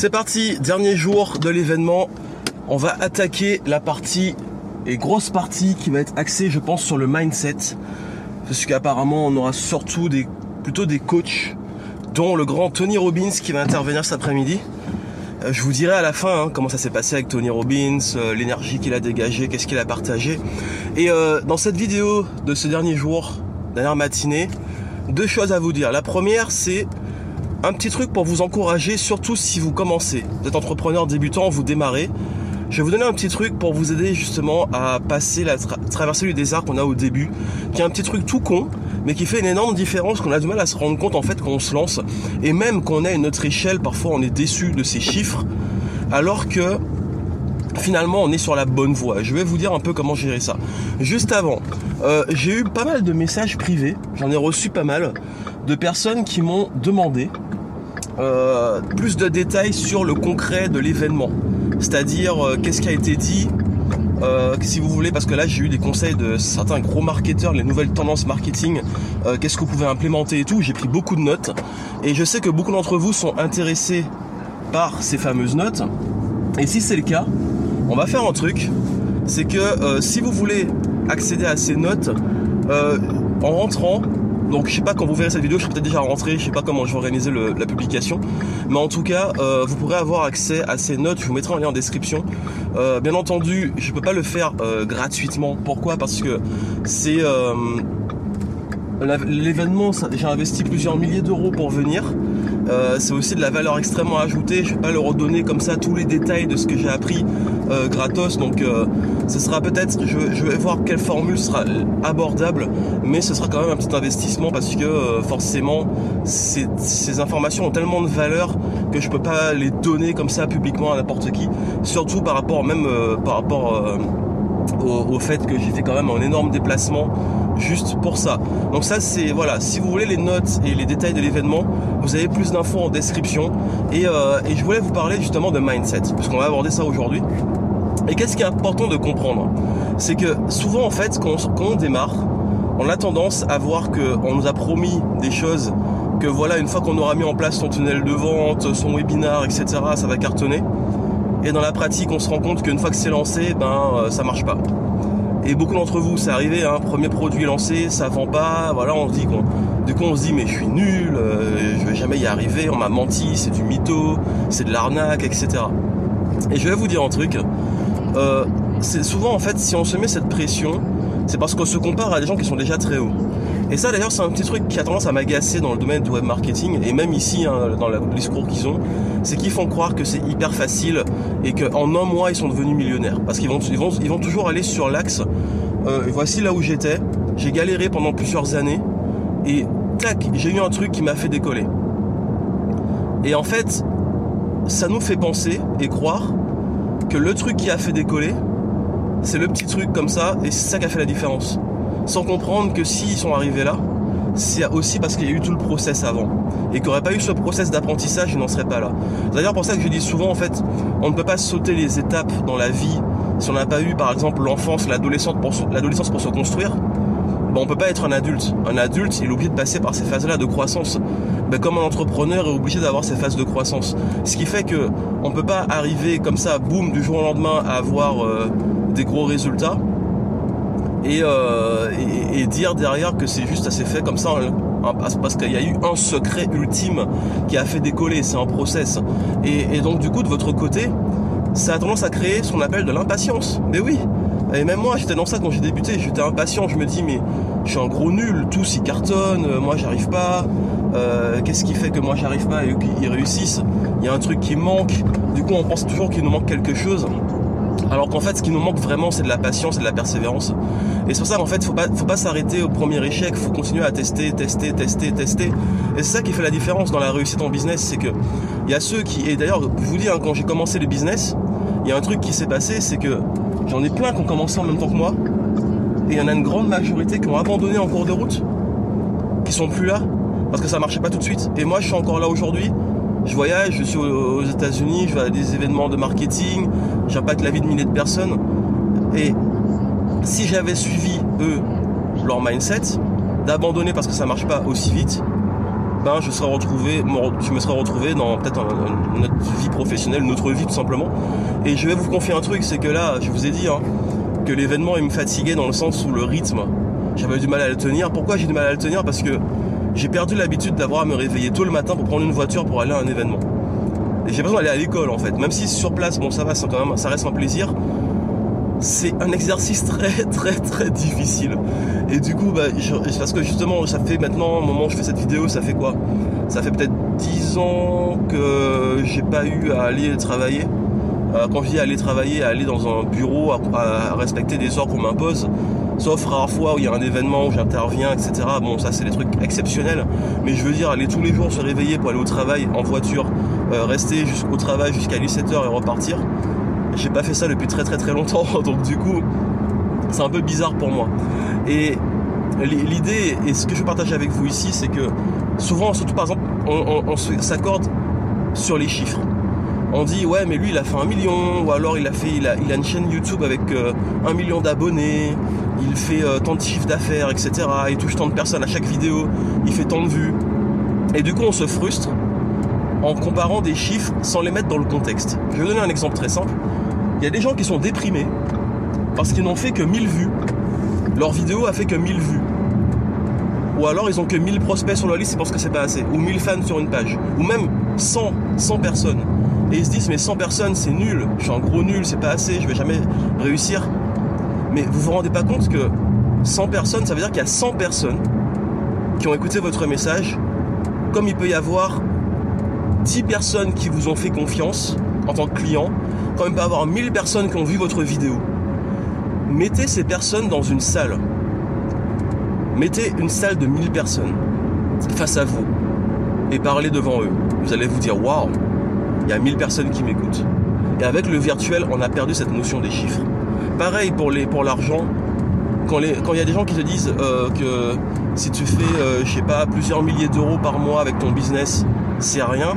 C'est parti, dernier jour de l'événement. On va attaquer la partie et grosse partie qui va être axée, je pense, sur le mindset. Parce qu'apparemment, on aura surtout des, plutôt des coachs, dont le grand Tony Robbins qui va intervenir cet après-midi. Euh, je vous dirai à la fin hein, comment ça s'est passé avec Tony Robbins, euh, l'énergie qu'il a dégagée, qu'est-ce qu'il a partagé. Et euh, dans cette vidéo de ce dernier jour, dernière matinée, deux choses à vous dire. La première, c'est un petit truc pour vous encourager, surtout si vous commencez. Vous êtes entrepreneur débutant, vous démarrez. Je vais vous donner un petit truc pour vous aider justement à passer la traversée du désert qu'on a au début, qui est un petit truc tout con, mais qui fait une énorme différence, qu'on a du mal à se rendre compte en fait quand on se lance, et même qu'on est à une autre échelle, parfois on est déçu de ces chiffres, alors que finalement on est sur la bonne voie. Je vais vous dire un peu comment gérer ça. Juste avant, euh, j'ai eu pas mal de messages privés, j'en ai reçu pas mal, de personnes qui m'ont demandé euh, plus de détails sur le concret de l'événement. C'est-à-dire euh, qu'est-ce qui a été dit, euh, si vous voulez, parce que là j'ai eu des conseils de certains gros marketeurs, les nouvelles tendances marketing, qu'est-ce que vous pouvez implémenter et tout, j'ai pris beaucoup de notes, et je sais que beaucoup d'entre vous sont intéressés par ces fameuses notes, et si c'est le cas, on va faire un truc, c'est que si vous voulez accéder à ces notes, en rentrant, donc je sais pas quand vous verrez cette vidéo, je serai peut-être déjà rentré, je sais pas comment je vais organiser la publication. Mais en tout cas, euh, vous pourrez avoir accès à ces notes, je vous mettrai un lien en description. Euh, bien entendu, je peux pas le faire euh, gratuitement. Pourquoi? Parce que c'est l'événement, j'ai investi plusieurs milliers d'euros pour venir. C'est aussi de la valeur extrêmement ajoutée. Je vais pas le redonner comme ça tous les détails de ce que j'ai appris euh, gratos. Donc euh, ce sera peut-être, je, vais voir quelle formule sera abordable, mais ce sera quand même un petit investissement parce que forcément ces, informations ont tellement de valeur que je peux pas les donner comme ça publiquement à n'importe qui. Surtout par rapport même par rapport au, fait que j'ai fait quand même un énorme déplacement juste pour ça. Donc ça c'est voilà, si vous voulez les notes et les détails de l'événement, vous avez plus d'infos en description. Euh, et, je voulais vous parler justement de mindset, puisqu'on va aborder ça aujourd'hui. Et qu'est-ce qui est important de comprendre C'est que souvent en fait quand on, démarre, on a tendance à voir qu'on nous a promis des choses, que voilà une fois qu'on aura mis en place son tunnel de vente, son webinar, etc., ça va cartonner. Et dans la pratique, on se rend compte qu'une fois que c'est lancé, ben euh, ça marche pas. Et beaucoup d'entre vous, c'est arrivé, hein, premier produit lancé, ça vend pas, voilà, on se dit qu'on, du coup on se dit mais je suis nul, euh, je vais jamais y arriver, on m'a menti, c'est du mytho, c'est de l'arnaque, etc. Et je vais vous dire un truc, euh, c'est souvent en fait si on se met cette pression, c'est parce qu'on se compare à des gens qui sont déjà très hauts. Et ça d'ailleurs c'est un petit truc qui a tendance à m'agacer dans le domaine du web marketing et même ici hein, dans le discours qu'ils ont, c'est qu'ils font croire que c'est hyper facile et qu'en un mois ils sont devenus millionnaires. Parce qu'ils vont, ils vont, ils vont toujours aller sur l'axe, euh, voici là où j'étais, j'ai galéré pendant plusieurs années et tac, j'ai eu un truc qui m'a fait décoller. Et en fait, ça nous fait penser et croire que le truc qui a fait décoller, c'est le petit truc comme ça et c'est ça qui a fait la différence sans comprendre que s'ils sont arrivés là, c'est aussi parce qu'il y a eu tout le process avant. Et qu'il n'y aurait pas eu ce process d'apprentissage, ils n'en seraient pas là. C'est d'ailleurs pour ça que je dis souvent, en fait, on ne peut pas sauter les étapes dans la vie si on n'a pas eu, par exemple, l'enfance, l'adolescence pour, se construire. Ben, on peut pas être un adulte. Un adulte, il est obligé de passer par ces phases-là de croissance. Ben, comme un entrepreneur est obligé d'avoir ces phases de croissance. Ce qui fait que on peut pas arriver comme ça, boum, du jour au lendemain, à avoir euh, des gros résultats euh, et, dire derrière que c'est juste assez fait comme ça parce qu'il y a eu un secret ultime qui a fait décoller, c'est un process. Et, donc du coup de votre côté, ça a tendance à créer ce qu'on appelle de l'impatience. Mais oui, et même moi j'étais dans ça quand j'ai débuté, j'étais impatient, je me dis mais je suis un gros nul, tous ils cartonnent, euh, moi j'arrive pas, euh, qu'est-ce qui fait que moi j'arrive pas et qu'ils réussissent? Il y a un truc qui manque, du coup on pense toujours qu'il nous manque quelque chose. Alors qu'en fait, ce qui nous manque vraiment, c'est de la patience et de la persévérance. Et c'est pour ça qu'en fait, faut pas, faut pas s'arrêter au premier échec. Faut continuer à tester, tester, tester, tester. Et c'est ça qui fait la différence dans la réussite en business, c'est que il y a ceux qui, et d'ailleurs, je vous dis, hein, quand j'ai commencé le business, il y a un truc qui s'est passé, c'est que j'en ai plein qui ont commencé en même temps que moi, et il y en a une grande majorité qui ont abandonné en cours de route, qui sont plus là, parce que ça marchait pas tout de suite. Et moi, je suis encore là aujourd'hui je voyage, je suis aux États-Unis, je vais à des événements de marketing, j'impacte la vie de milliers de personnes. Et si j'avais suivi eux leur mindset, d'abandonner parce que ça marche pas aussi vite, ben je serais retrouvé, je me serais retrouvé dans peut-être notre vie professionnelle, notre vie tout simplement. Et je vais vous confier un truc, c'est que là, je vous ai dit hein, que l'événement il me fatiguait dans le sens où le rythme, j'avais du mal à le tenir. Pourquoi j'ai du mal à le tenir? Parce que j'ai perdu l'habitude d'avoir à me réveiller tôt le matin pour prendre une voiture pour aller à un événement. Et j'ai besoin d'aller à l'école en fait. Même si sur place, bon ça va, quand même, ça reste un plaisir. C'est un exercice très très très difficile. Et du coup, bah, parce que justement, ça fait maintenant, au moment où je fais cette vidéo, ça fait quoi? Ça fait peut-être 10 ans que j'ai pas eu à aller travailler. Euh, quand je dis aller travailler, à aller dans un bureau, à respecter des heures qu'on m'impose, sauf rares fois où il y a un événement où j'interviens, etc. Bon, ça c'est des trucs exceptionnels, mais je veux dire, aller tous les jours se réveiller pour aller au travail en voiture, euh, rester jusqu'au travail jusqu'à 17h et repartir, j'ai pas fait ça depuis très très très longtemps, donc du coup, c'est un peu bizarre pour moi. Et l'idée, et ce que je partage avec vous ici, c'est que souvent, surtout par exemple, on s'accorde sur les chiffres. On dit ouais mais lui il a fait un million ou alors il a fait il a, une chaîne YouTube avec euh, un million d'abonnés il fait euh, tant de chiffres d'affaires etc il touche tant de personnes à chaque vidéo il fait tant de vues. Et du coup on se frustre en comparant des chiffres sans les mettre dans le contexte. Je vais vous donner un exemple très simple il y a des gens qui sont déprimés parce qu'ils n'ont fait que 1000 vues. Leur vidéo a fait que 1000 vues. Ou alors ils ont que 1000 prospects sur leur liste, c'est parce que c'est pas assez, ou 1000 fans sur une page, ou même 100, 100 personnes. Et ils se disent mais 100 personnes c'est nul, je suis un gros nul, c'est pas assez, je vais jamais réussir. Mais vous vous rendez pas compte que 100 personnes, ça veut dire qu'il y a 100 personnes qui ont écouté votre message, comme il peut y avoir 10 personnes qui vous ont fait confiance en tant que client, il peut y avoir 1000 personnes qui ont vu votre vidéo. Mettez ces personnes dans une salle. Mettez une salle de 1000 personnes face à vous et parlez devant eux. Vous allez vous dire waouh, il y a 1000 personnes qui m'écoutent. Et avec le virtuel, on a perdu cette notion des chiffres. Pareil pour l'argent. Quand il y a des gens qui te disent euh, que si tu fais, euh, je sais pas, plusieurs milliers d'euros par mois avec ton business, c'est rien.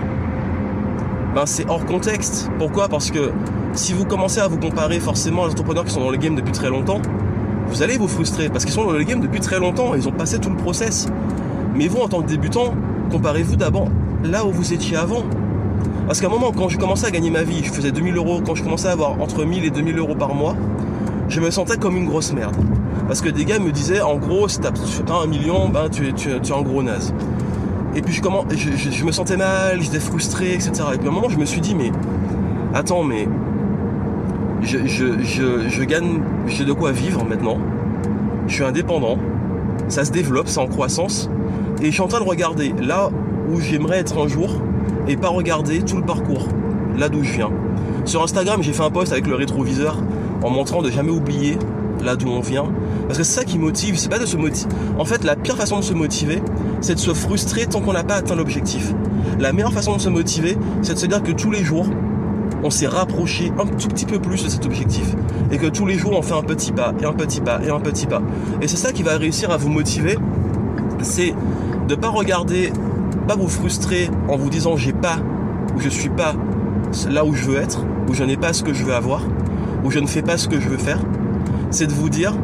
Ben c'est hors contexte. Pourquoi? Parce que si vous commencez à vous comparer forcément aux entrepreneurs qui sont dans le game depuis très longtemps, vous allez vous frustrer parce qu'ils sont dans le game depuis très longtemps, ils ont passé tout le process. Mais vous, en tant que débutant, comparez-vous d'abord là où vous étiez avant. Parce qu'à un moment, quand je commençais à gagner ma vie, je faisais 2000 euros, quand je commençais à avoir entre 1000 et 2000 euros par mois, je me sentais comme une grosse merde. Parce que des gars me disaient, en gros, si t'as un million, ben, tu, es, tu, es un gros naze. Et puis je, comment, je, me sentais mal, j'étais frustré, etc. Et puis à un moment, je me suis dit, mais attends, mais je, je gagne, j'ai de quoi vivre maintenant. Je suis indépendant, ça se développe, c'est en croissance. Et je suis en train de regarder là où j'aimerais être un jour et pas regarder tout le parcours, là d'où je viens. Sur Instagram, j'ai fait un post avec le rétroviseur en montrant de jamais oublier là d'où on vient. Parce que c'est ça qui motive, c'est pas de se motiver. En fait, la pire façon de se motiver, c'est de se frustrer tant qu'on n'a pas atteint l'objectif. La meilleure façon de se motiver, c'est de se dire que tous les jours, on s'est rapproché un tout petit peu plus de cet objectif. Et que tous les jours, on fait un petit pas, et un petit pas, et un petit pas. Et c'est ça qui va réussir à vous motiver, c'est de pas regarder pas vous frustrer en vous disant j'ai pas ou je suis pas là où je veux être, ou je n'ai pas ce que je veux avoir, ou je ne fais pas ce que je veux faire. C'est de vous dire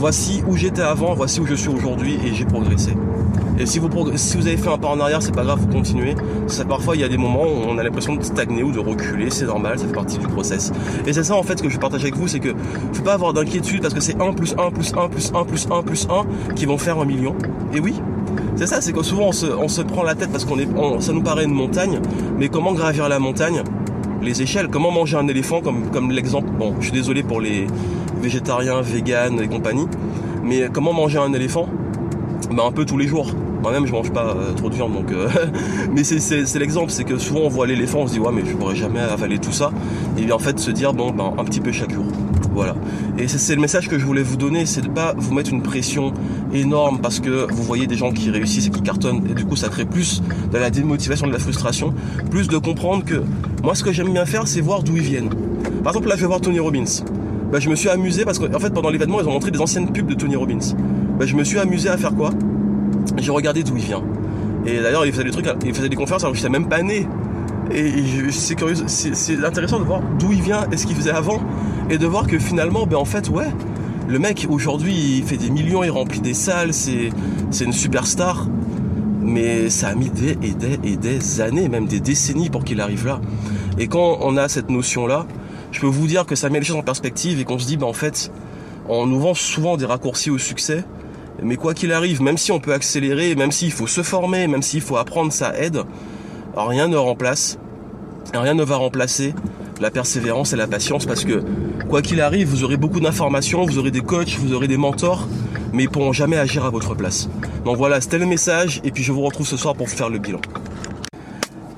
voici où j'étais avant, voici où je suis aujourd'hui et j'ai progressé. Et si vous, avez fait un pas en arrière, c'est pas grave, vous continuez. Parfois, il y a des moments où on a l'impression de stagner ou de reculer, c'est normal, ça fait partie du process. Et c'est ça, en fait, que je partage avec vous, c'est que faut pas avoir d'inquiétude parce que c'est 1 plus 1 plus 1 plus 1 plus 1 plus 1 qui vont faire un million. Et oui, c'est ça, c'est que souvent on se, prend la tête parce qu'on est, ça nous paraît une montagne, mais comment gravir la montagne? Les échelles, comment manger un éléphant comme l'exemple, bon, je suis désolé pour les végétariens, véganes et compagnie, mais comment manger un éléphant? Ben, un peu tous les jours. Moi-même, je mange pas euh, trop de viande, donc. Euh, mais c'est l'exemple, c'est que souvent on voit l'éléphant, on se dit ouais, mais je pourrais jamais avaler tout ça. Et bien en fait, se dire bon, ben un petit peu chaque jour. Voilà. Et c'est le message que je voulais vous donner, c'est de pas vous mettre une pression énorme parce que vous voyez des gens qui réussissent et qui cartonnent, et du coup ça crée plus de la démotivation, de la frustration, plus de comprendre que moi ce que j'aime bien faire, c'est voir d'où ils viennent. Par exemple, là, je vais voir Tony Robbins. Bah, je me suis amusé parce qu'en fait, pendant l'événement, ils ont montré des anciennes pubs de Tony Robbins. Bah, je me suis amusé à faire quoi? J'ai regardé d'où il vient. Et d'ailleurs, il faisait des trucs, il faisait des conférences alors que je même pas né. Et c'est curieux, c'est intéressant de voir d'où il vient et ce qu'il faisait avant et de voir que finalement, ben en fait, ouais, le mec aujourd'hui il fait des millions, il remplit des salles, c'est une superstar. mais ça a mis des et des et des années, même des décennies pour qu'il arrive là. Et quand on a cette notion-là, je peux vous dire que ça met les choses en perspective et qu'on se dit, bah en fait, on nous vend souvent des raccourcis au succès, mais quoi qu'il arrive, même si on peut accélérer, même s'il faut se former, même s'il faut apprendre, ça aide, rien ne remplace, rien ne va remplacer la persévérance et la patience parce que quoi qu'il arrive, vous aurez beaucoup d'informations, vous aurez des coachs, vous aurez des mentors, mais ils pourront jamais agir à votre place. Donc voilà, c'était le message et puis je vous retrouve ce soir pour faire le bilan.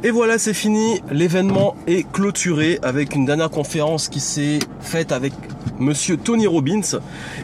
Et voilà, c'est fini. L'événement est clôturé avec une dernière conférence qui s'est faite avec monsieur Tony Robbins.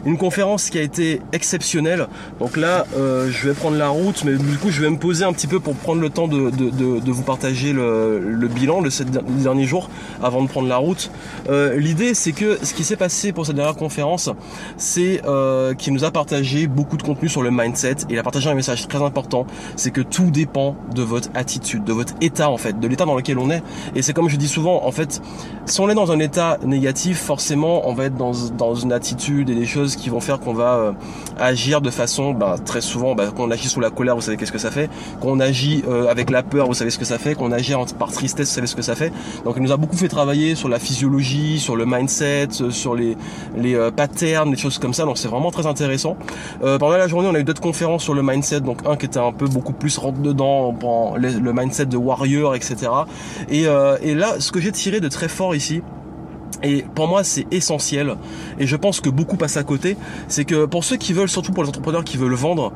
Une conférence qui a été exceptionnelle. Donc là, euh, je vais prendre la route, mais du coup, je vais me poser un petit peu pour prendre le temps de, vous partager le, bilan de ces derniers jours avant de prendre la route. Euh, l'idée, c'est que ce qui s'est passé pour cette dernière conférence, c'est euh, qu'il nous a partagé beaucoup de contenu sur le mindset et il a partagé un message très important, c'est que tout dépend de votre attitude, de votre état en fait, de l'état dans lequel on est. Et c'est comme je dis souvent, en fait, si on est dans un état négatif, forcément, on va être dans, une attitude et des choses qui vont faire qu'on va euh, agir de façon, bah, très souvent, bah, quand on agit sous la colère, vous savez qu'est-ce que ça fait. Quand on agit euh, avec la peur, vous savez ce que ça fait. Quand on agit par tristesse, vous savez ce que ça fait. Donc, il nous a beaucoup fait travailler sur la physiologie, sur le mindset, euh, sur les, les patterns, des choses comme ça. Donc, c'est vraiment très intéressant. pendant la journée, on a eu d'autres conférences sur le mindset. Donc, un qui était un peu beaucoup plus rentre dedans, le mindset de warrior, etc. Et, et là, ce que j'ai tiré de très fort ici, et pour moi, c'est essentiel. Et je pense que beaucoup passent à côté. C'est que pour ceux qui veulent, surtout pour les entrepreneurs qui veulent vendre,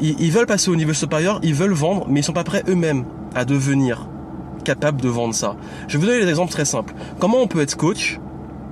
ils, veulent passer au niveau supérieur, ils veulent vendre, mais ils sont pas prêts eux-mêmes à devenir capables de vendre ça. Je vais vous donner des exemples très simples. Comment on peut être coach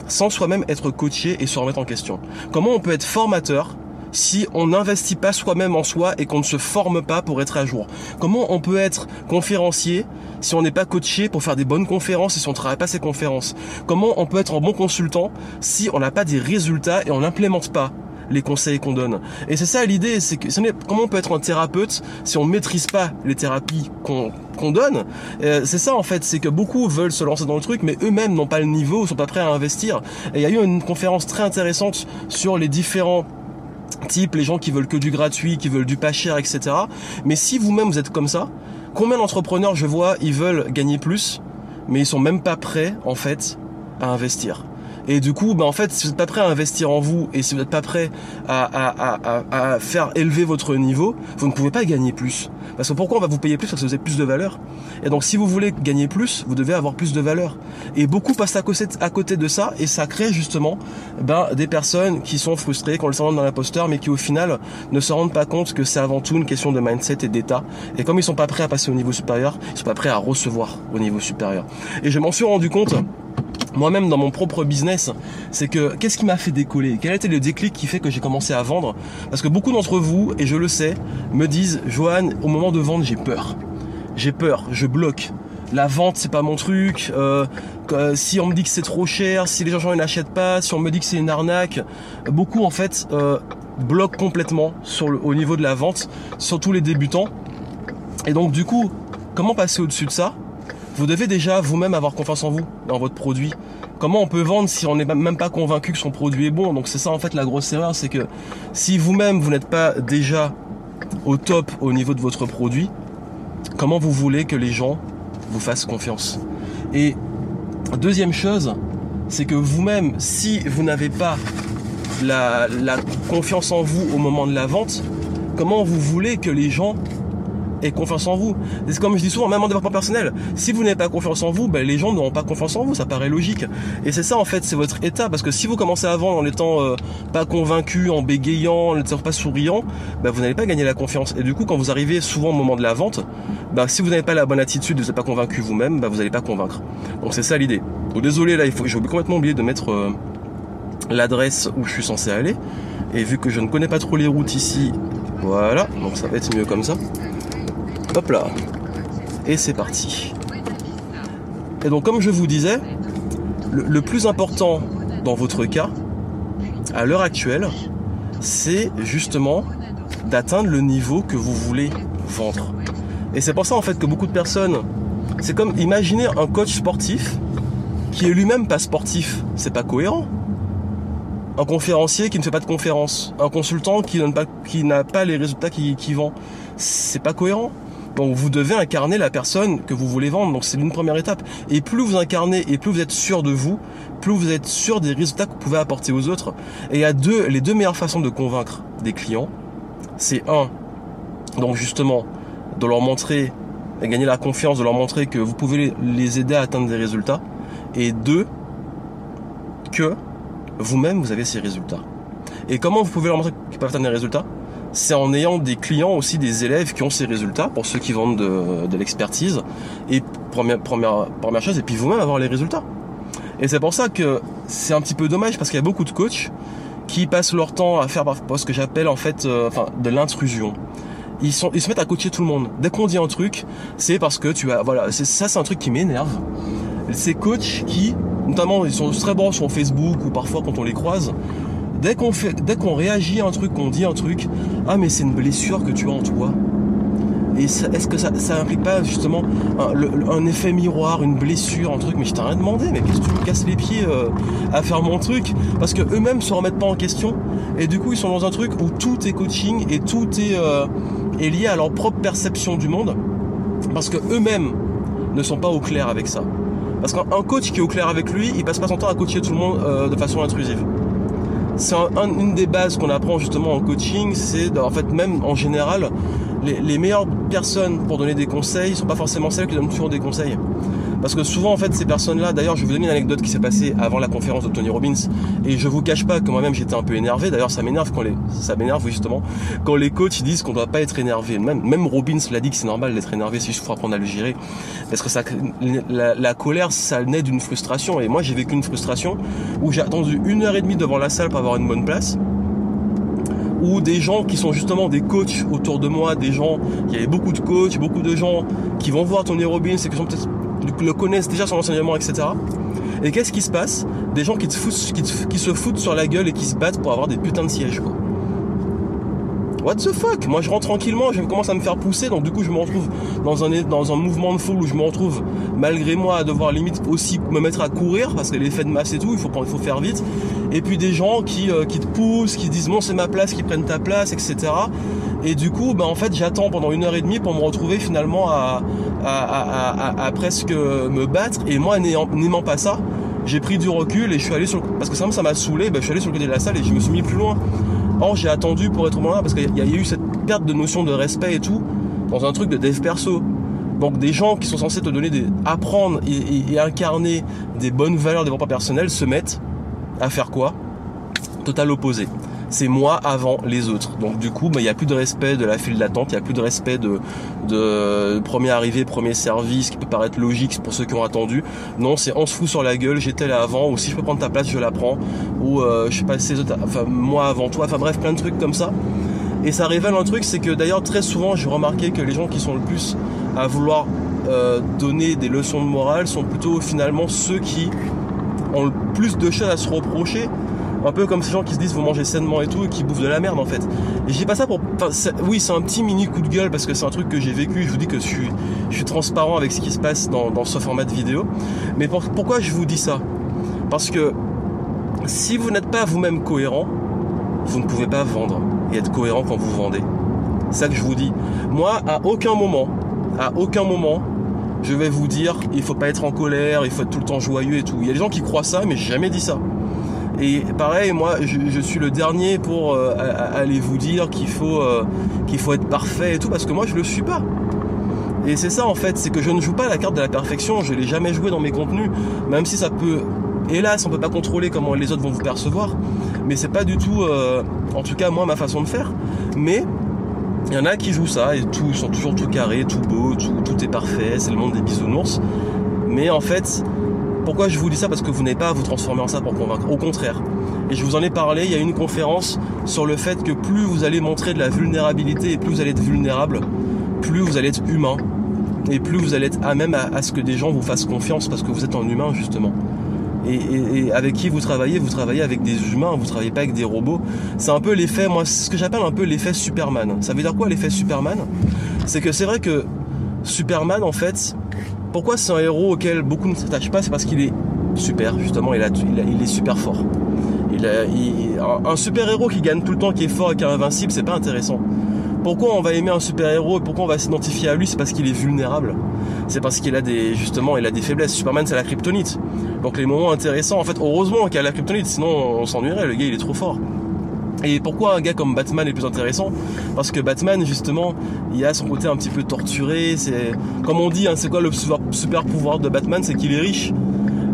sans soi-même être coaché et se remettre en question? Comment on peut être formateur si on n'investit pas soi-même en soi et qu'on ne se forme pas pour être à jour Comment on peut être conférencier si on n'est pas coaché pour faire des bonnes conférences et si on ne travaille pas ces conférences? Comment on peut être un bon consultant si on n'a pas des résultats et on n'implémente pas les conseils qu'on donne? Et c'est ça l'idée, c'est que comment on peut être un thérapeute si on maîtrise pas les thérapies qu'on donne? Euh, c'est ça en fait, c'est que beaucoup veulent se lancer dans le truc, mais eux-mêmes n'ont pas le niveau, sont pas prêts à investir. Et il y a eu une conférence très intéressante sur les différents types, les gens qui veulent que du gratuit, qui veulent du pas cher, etc. Mais si vous-même vous êtes comme ça, Combien d'entrepreneurs je vois, ils veulent gagner plus, mais ils sont même pas prêts en fait à investir? Et du coup, bah en fait, si vous n'êtes pas prêt à investir en vous et si vous n'êtes pas prêt à, à, à, à, faire élever votre niveau, vous ne pouvez pas gagner plus. Parce que pourquoi on va vous payer plus? Parce que vous avez plus de valeur. Et donc, si vous voulez gagner plus, vous devez avoir plus de valeur. Et beaucoup passent à côté, à côté de ça et ça crée justement ben, des personnes qui sont frustrées, qui ont le dans l'imposteur, mais qui au final ne se rendent pas compte que c'est avant tout une question de mindset et d'état. Et comme ils sont pas prêts à passer au niveau supérieur, ils sont pas prêts à recevoir au niveau supérieur. Et je m'en suis rendu compte moi-même dans mon propre business, c'est que qu'est-ce qui m'a fait décoller? Quel a été le déclic qui fait que j'ai commencé à vendre? Parce que beaucoup d'entre vous, et je le sais, me disent Johan, au moment de vendre, j'ai peur. J'ai peur, je bloque. La vente, c'est pas mon truc. Euh, si on me dit que c'est trop cher, si les gens n'achètent pas, si on me dit que c'est une arnaque, beaucoup en fait euh, bloquent complètement au niveau de la vente, surtout les débutants. Et donc du coup, comment passer au-dessus de ça? Vous devez déjà vous-même avoir confiance en vous, dans votre produit. Comment on peut vendre si on n'est même pas convaincu que son produit est bon? Donc c'est ça en fait la grosse erreur, c'est que si vous-même vous, n'êtes pas déjà au top au niveau de votre produit, comment vous voulez que les gens vous fassent confiance? Et deuxième chose, c'est que vous-même, si vous n'avez pas la, la confiance en vous au moment de la vente, comment vous voulez que les gens et confiance en vous. C'est comme je dis souvent, même en développement personnel, si vous n'avez pas confiance en vous, ben, les gens n'auront pas confiance en vous, ça paraît logique. Et c'est ça en fait, c'est votre état, parce que si vous commencez vendre en étant euh, pas convaincu, en bégayant, en n'étant pas souriant, ben, vous n'allez pas gagner la confiance. Et du coup, quand vous arrivez souvent au moment de la vente, ben, si vous n'avez pas la bonne attitude, vous n'êtes pas convaincu vous-même, ben, vous n'allez pas convaincre. Donc c'est ça l'idée. Donc désolé là, il faut, j'ai complètement oublié de mettre euh, l'adresse où je suis censé aller. Et vu que je ne connais pas trop les routes ici, voilà, donc ça va être mieux comme ça. Hop là. Et c'est parti. Et donc comme je vous disais, le, plus important dans votre cas, à l'heure actuelle, c'est justement d'atteindre le niveau que vous voulez vendre. Et c'est pour ça en fait que beaucoup de personnes, c'est comme imaginer un coach sportif qui est lui-même pas sportif, c'est pas cohérent. Un conférencier qui ne fait pas de conférence, un consultant qui n'a pas, les résultats qu'il qui vend, c'est pas cohérent. Donc vous devez incarner la personne que vous voulez vendre. Donc c'est une première étape. Et plus vous incarnez et plus vous êtes sûr de vous, plus vous êtes sûr des résultats que vous pouvez apporter aux autres. Et il y a deux, les deux meilleures façons de convaincre des clients. C'est un, donc justement, de leur montrer, et gagner la confiance, de leur montrer que vous pouvez les aider à atteindre des résultats. Et deux, que vous-même vous avez ces résultats. Et comment vous pouvez leur montrer qu'ils peuvent atteindre des résultats? C'est en ayant des clients aussi des élèves qui ont ces résultats pour ceux qui vendent de, l'expertise. Et première, première, première chose et puis vous-même avoir les résultats. Et c'est pour ça que c'est un petit peu dommage parce qu'il y a beaucoup de coachs qui passent leur temps à faire ce que j'appelle en fait euh, enfin de l'intrusion. Ils sont ils se mettent à coacher tout le monde. Dès qu'on dit un truc c'est parce que tu as voilà ça c'est un truc qui m'énerve. Ces coachs qui notamment ils sont très bons sur Facebook ou parfois quand on les croise Dès qu'on réagit à un truc, qu'on dit un truc, ah mais c'est une blessure que tu as en toi. Et est-ce que ça, ça implique pas justement un, effet miroir, une blessure, un truc? Mais je t'ai rien demandé, mais qu'est-ce que tu me casses les pieds euh, à faire mon truc? Parce que eux-mêmes se remettent pas en question. Et du coup, ils sont dans un truc où tout est coaching et tout est, euh, lié à leur propre perception du monde. Parce que eux-mêmes ne sont pas au clair avec ça. Parce qu'un coach qui est au clair avec lui, il passe pas son temps à coacher tout le monde euh, de façon intrusive c'est une des bases qu'on apprend justement en coaching, c'est en fait même en général, les, meilleures personnes pour donner des conseils sont pas forcément celles qui donnent toujours des conseils. Parce que souvent en fait ces personnes-là, d'ailleurs je vais vous donner une anecdote qui s'est passée avant la conférence de Tony Robbins et je vous cache pas que moi-même j'étais un peu énervé. D'ailleurs ça m'énerve quand les ça m'énerve justement quand les coachs disent qu'on doit pas être énervé. Même même Robbins l'a dit que c'est normal d'être énervé si je faut apprendre à le gérer parce que ça la, la colère ça naît d'une frustration et moi j'ai vécu une frustration où j'ai attendu une heure et demie devant la salle pour avoir une bonne place ou des gens qui sont justement des coachs autour de moi, des gens, il y avait beaucoup de coachs, beaucoup de gens qui vont voir Tony Robbins et qui sont peut-être le connaissent déjà son enseignement, etc. Et qu'est-ce qui se passe? Des gens qui, qui, se foutent sur la gueule et qui se battent pour avoir des putains de sièges, quoi. What the fuck? Moi je rentre tranquillement, je commence à me faire pousser, donc du coup je me retrouve dans un, mouvement de foule où je me retrouve malgré moi à devoir limite aussi me mettre à courir parce que l'effet de masse et tout, il faut faire vite. Et puis des gens qui, euh, qui te poussent, qui disent bon c'est ma place, qui prennent ta place, etc. Et du coup, bah, en fait, j'attends pendant une heure et demie pour me retrouver finalement à, à, presque me battre. Et moi, n'aimant pas ça, j'ai pris du recul et je suis allé sur parce que ça ça m'a saoulé, bah, je suis allé sur le côté de la salle et je me suis mis plus loin. Or, j'ai attendu pour être moment là parce qu'il y, a eu cette perte de notion de respect et tout dans un truc de dev perso. Donc des gens qui sont censés te donner des apprendre et, incarner des bonnes valeurs de développement personnel se mettent à faire quoi? Total opposé c'est moi avant les autres. Donc du coup, bah, il n'y a plus de respect de la file d'attente, il n'y a plus de respect de, premier arrivé, premier service, qui peut paraître logique pour ceux qui ont attendu. Non, c'est on se fout sur la gueule, j'étais là avant, ou si je peux prendre ta place, je la prends, ou euh, je sais pas, ces autres, enfin moi avant toi, enfin bref, plein de trucs comme ça. Et ça révèle un truc, c'est que d'ailleurs très souvent j'ai remarqué que les gens qui sont le plus à vouloir euh, donner des leçons de morale sont plutôt finalement ceux qui ont le plus de choses à se reprocher un peu comme ces gens qui se disent vous mangez sainement et tout et qui bouffent de la merde en fait. Et j'ai pas ça pour. oui, c'est un petit mini coup de gueule parce que c'est un truc que j'ai vécu. Je vous dis que je suis, je suis transparent avec ce qui se passe dans, ce format de vidéo. Mais pourquoi je vous dis ça? Parce que si vous n'êtes pas vous-même cohérent, vous ne pouvez pas vendre et être cohérent quand vous vendez. C'est ça que je vous dis. Moi, à aucun moment, à aucun moment, je vais vous dire il faut pas être en colère, il faut être tout le temps joyeux et tout. Il y a des gens qui croient ça, mais j'ai jamais dit ça. Et pareil, moi, je, suis le dernier pour euh, aller vous dire qu'il faut, euh, qu'il faut être parfait et tout, parce que moi, je le suis pas. Et c'est ça en fait, c'est que je ne joue pas la carte de la perfection, je l'ai jamais joué dans mes contenus, même si ça peut, hélas, on peut pas contrôler comment les autres vont vous percevoir, mais c'est pas du tout, euh, en tout cas moi, ma façon de faire. Mais il y en a qui jouent ça et tout, ils sont toujours tout carrés, tout beau, tout, tout est parfait, c'est le monde des bisounours. Mais en fait, pourquoi je vous dis ça? Parce que vous n'avez pas à vous transformer en ça pour convaincre. Au contraire. Et je vous en ai parlé, il y a une conférence sur le fait que plus vous allez montrer de la vulnérabilité et plus vous allez être vulnérable, plus vous allez être humain. Et plus vous allez être à même à, ce que des gens vous fassent confiance parce que vous êtes un humain justement. Et, avec qui vous travaillez, vous travaillez avec des humains, vous travaillez pas avec des robots. C'est un peu l'effet, moi, ce que j'appelle un peu l'effet Superman. Ça veut dire quoi l'effet Superman? C'est que c'est vrai que Superman, en fait, pourquoi c'est un héros auquel beaucoup ne s'attachent pas? C'est parce qu'il est super, justement, il, est super fort. Un super héros qui gagne tout le temps, qui est fort et qui est invincible, c'est pas intéressant. Pourquoi on va aimer un super-héros et pourquoi on va s'identifier à lui? C'est parce qu'il est vulnérable. C'est parce qu'il a des justement, il a des faiblesses. Superman, c'est la kryptonite. Donc les moments intéressants, en fait, heureusement qu'il a la kryptonite, sinon on s'ennuierait. Le gars, il est trop fort. Et pourquoi un gars comme Batman est plus intéressant? Parce que Batman, justement, il a son côté un petit peu torturé. C'est comme on dit, hein, c'est quoi le super pouvoir de Batman? C'est qu'il est riche.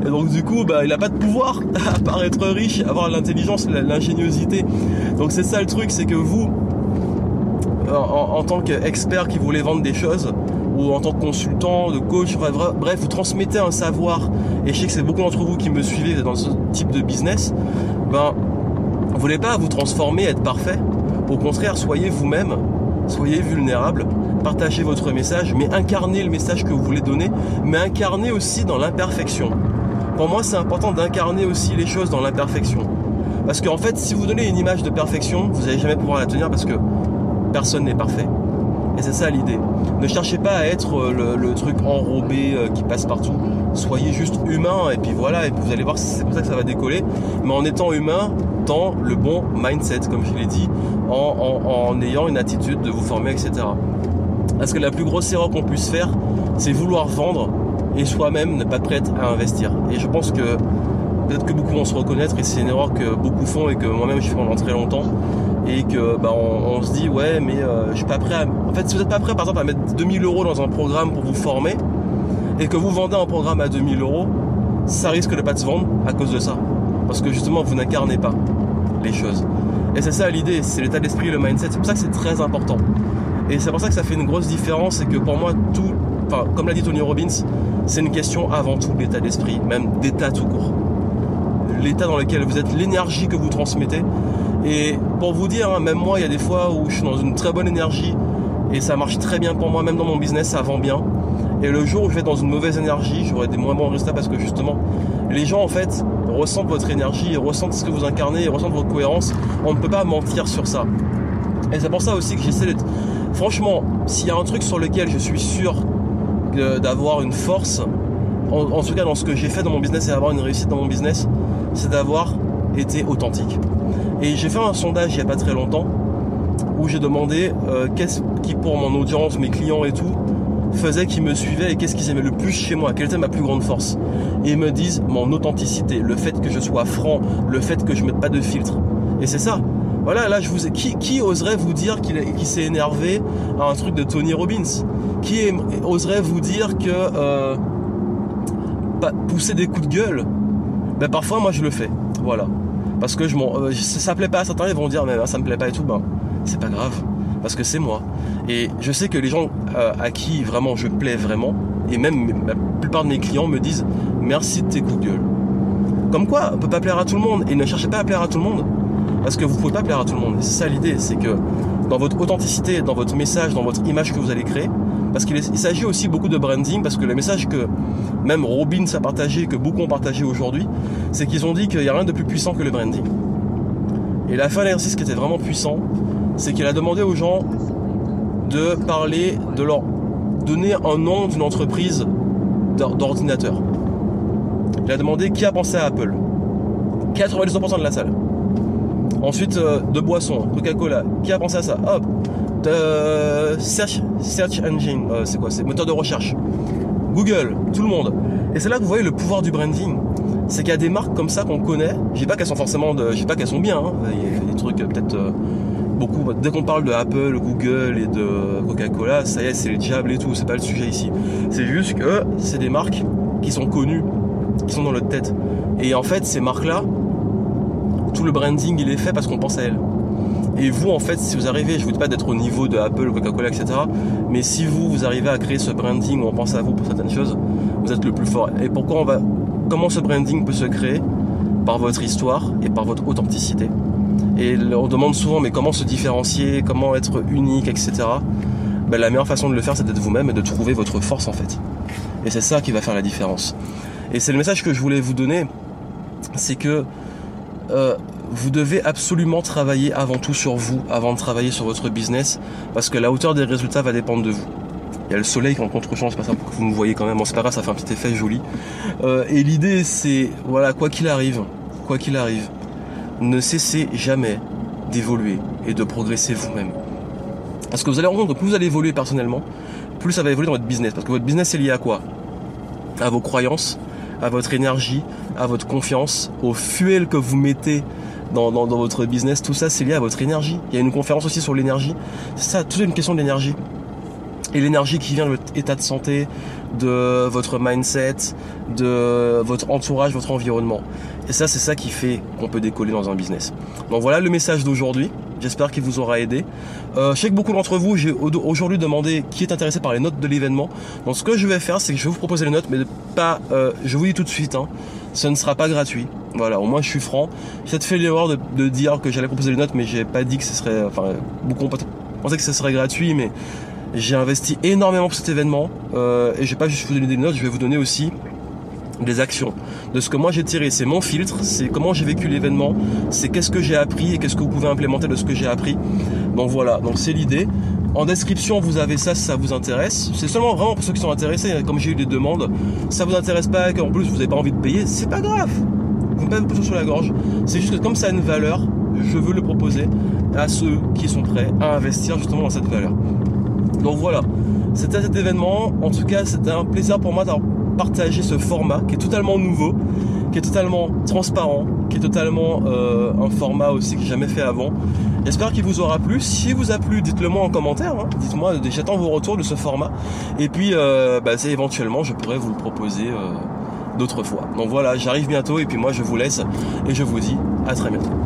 Et donc du coup, bah, il n'a pas de pouvoir à part être riche, avoir l'intelligence, l'ingéniosité. Donc c'est ça le truc, c'est que vous, en, tant qu'expert qui voulait vendre des choses, ou en tant que consultant, de coach, bref, vous transmettez un savoir, et je sais que c'est beaucoup d'entre vous qui me suivez dans ce type de business, ben, vous voulez pas vous transformer, être parfait. Au contraire, soyez vous-même, soyez vulnérable, partagez votre message, mais incarnez le message que vous voulez donner, mais incarnez aussi dans l'imperfection. Pour moi, c'est important d'incarner aussi les choses dans l'imperfection. Parce qu'en fait, si vous donnez une image de perfection, vous n'allez jamais pouvoir la tenir parce que personne n'est parfait. Et c'est ça l'idée. Ne cherchez pas à être euh, le, truc enrobé euh, qui passe partout. Soyez juste humain et puis voilà, et vous allez voir c'est pour ça que ça va décoller. Mais en étant humain, dans le bon mindset, comme je l'ai dit, en, ayant une attitude de vous former, etc. Parce que la plus grosse erreur qu'on puisse faire, c'est vouloir vendre et soi-même ne pas être prêt à investir. Et je pense que peut-être que beaucoup vont se reconnaître et c'est une erreur que beaucoup font et que moi-même je fais pendant très longtemps et que bah, on, se dit ouais mais euh, je suis pas prêt à... En fait si vous n'êtes pas prêt par exemple à mettre 2000 euros dans un programme pour vous former et que vous vendez un programme à 2000 euros, ça risque de pas se vendre à cause de ça. Parce que justement vous n'incarnez pas les choses. Et c'est ça l'idée, c'est l'état d'esprit, le mindset. C'est pour ça que c'est très important. Et c'est pour ça que ça fait une grosse différence et que pour moi tout, enfin comme l'a dit Tony Robbins, c'est une question avant tout d'état d'esprit, même d'état tout court. L'état dans lequel vous êtes, l'énergie que vous transmettez. Et pour vous dire, hein, même moi, il y a des fois où je suis dans une très bonne énergie et ça marche très bien pour moi, même dans mon business, ça vend bien. Et le jour où je vais dans une mauvaise énergie, j'aurai des moins bons résultats parce que justement, les gens en fait ressentent votre énergie, ressentent ce que vous incarnez, ressentent votre cohérence. On ne peut pas mentir sur ça. Et c'est pour ça aussi que j'essaie d'être. Franchement, s'il y a un truc sur lequel je suis sûr d'avoir une force, en, tout cas dans ce que j'ai fait dans mon business et avoir une réussite dans mon business, c'est d'avoir été authentique. Et j'ai fait un sondage il n'y a pas très longtemps où j'ai demandé euh, qu'est-ce qui pour mon audience, mes clients et tout, faisait qu'ils me suivaient et qu'est-ce qu'ils aimaient le plus chez moi, quelle était ma plus grande force. Et ils me disent mon authenticité, le fait que je sois franc, le fait que je mette pas de filtre. Et c'est ça. Voilà, là je vous qui, oserait vous dire qu'il s'est énervé à un truc de Tony Robbins? Qui oserait vous dire que euh, pousser des coups de gueule? Ben parfois moi je le fais. Voilà. Parce que je m'en, euh, ça plaît pas à certains, ils vont dire mais ça me plaît pas et tout. Ben c'est pas grave parce que c'est moi. Et je sais que les gens euh, à qui vraiment je plais vraiment, et même la plupart de mes clients me disent merci de tes coups de gueule. Comme quoi, on peut pas plaire à tout le monde, et ne cherchez pas à plaire à tout le monde, parce que vous pouvez pas plaire à tout le monde. C'est ça l'idée, c'est que dans votre authenticité, dans votre message, dans votre image que vous allez créer, parce qu'il s'agit aussi beaucoup de branding, parce que le message que même Robbins a partagé, que beaucoup ont partagé aujourd'hui, c'est qu'ils ont dit qu'il n'y a rien de plus puissant que le branding. Et la fin de l'exercice qui était vraiment puissant, c'est qu'il a demandé aux gens de parler, de leur donner un nom d'une entreprise d'ordinateur. Il a demandé qui a pensé à Apple. 92% de la salle. Ensuite, euh, de boissons, Coca-Cola. Qui a pensé à ça? Hop. Search, engine. Euh, c'est quoi C'est moteur de recherche. Google, tout le monde. Et c'est là que vous voyez le pouvoir du branding. C'est qu'il y a des marques comme ça qu'on connaît. Je dis pas qu'elles sont forcément de, je dis pas qu'elles sont bien. Hein. Il y a des trucs euh, peut-être beaucoup. Dès qu'on parle de Apple, Google et de Coca-Cola, ça y est, c'est les diables et tout. C'est pas le sujet ici. C'est juste que c'est des marques qui sont connues, qui sont dans notre tête. Et en fait, ces marques-là, tout le branding, il est fait parce qu'on pense à elles. Et vous, en fait, si vous arrivez, je vous dis pas d'être au niveau de Apple, Coca-Cola, etc. Mais si vous, vous arrivez à créer ce branding où on pense à vous pour certaines choses, vous êtes le plus fort. Et pourquoi on va, comment ce branding peut se créer? Par votre histoire et par votre authenticité. Et on demande souvent, mais comment se différencier, comment être unique, etc. Ben, la meilleure façon de le faire, c'est d'être vous-même et de trouver votre force en fait. Et c'est ça qui va faire la différence. Et c'est le message que je voulais vous donner, c'est que euh, vous devez absolument travailler avant tout sur vous, avant de travailler sur votre business, parce que la hauteur des résultats va dépendre de vous. Il y a le soleil qui en contre-champ, c'est pas ça pour que vous me voyez quand même, bon, c'est ça fait un petit effet joli. Euh, et l'idée c'est, voilà, quoi qu'il arrive, quoi qu'il arrive, ne cessez jamais d'évoluer et de progresser vous-même. Parce que vous allez rendre que plus vous allez évoluer personnellement, plus ça va évoluer dans votre business. Parce que votre business est lié à quoi? À vos croyances, à votre énergie, à votre confiance, au fuel que vous mettez dans, votre business. Tout ça, c'est lié à votre énergie. Il y a une conférence aussi sur l'énergie. C'est ça, tout est une question d'énergie. Et l'énergie qui vient de votre état de santé, de votre mindset, de votre entourage, votre environnement. Et ça, c'est ça qui fait qu'on peut décoller dans un business. Donc voilà le message d'aujourd'hui. J'espère qu'il vous aura aidé. Euh, je sais que beaucoup d'entre vous, j'ai aujourd'hui demandé qui est intéressé par les notes de l'événement. Donc ce que je vais faire, c'est que je vais vous proposer les notes, mais pas, euh, je vous dis tout de suite, hein, ce ne sera pas gratuit. Voilà, au moins je suis franc. J'ai peut-être fait l'erreur de, dire que j'allais proposer les notes, mais j'ai pas dit que ce serait, enfin, beaucoup pensaient que ce serait gratuit, mais j'ai investi énormément pour cet événement euh, et je vais pas juste vous donner des notes, je vais vous donner aussi des actions, de ce que moi j'ai tiré. C'est mon filtre, c'est comment j'ai vécu l'événement, c'est qu'est-ce que j'ai appris et qu'est-ce que vous pouvez implémenter de ce que j'ai appris. Donc voilà, donc c'est l'idée. En description, vous avez ça si ça vous intéresse. C'est seulement vraiment pour ceux qui sont intéressés, comme j'ai eu des demandes. Si ça vous intéresse pas et qu'en plus vous n'avez pas envie de payer, c'est pas grave. Vous ne pas vous sur la gorge. C'est juste que comme ça a une valeur, je veux le proposer à ceux qui sont prêts à investir justement dans cette valeur. Donc voilà, c'était cet événement. En tout cas, c'était un plaisir pour moi d'avoir partager ce format qui est totalement nouveau, qui est totalement transparent, qui est totalement euh, un format aussi que j'ai jamais fait avant. J'espère qu'il vous aura plu. Si vous a plu, dites-le moi en commentaire. Hein. Dites-moi, j'attends vos retours de ce format. Et puis, euh, bah, éventuellement, je pourrais vous le proposer euh, d'autres fois. Donc voilà, j'arrive bientôt et puis moi je vous laisse et je vous dis à très bientôt.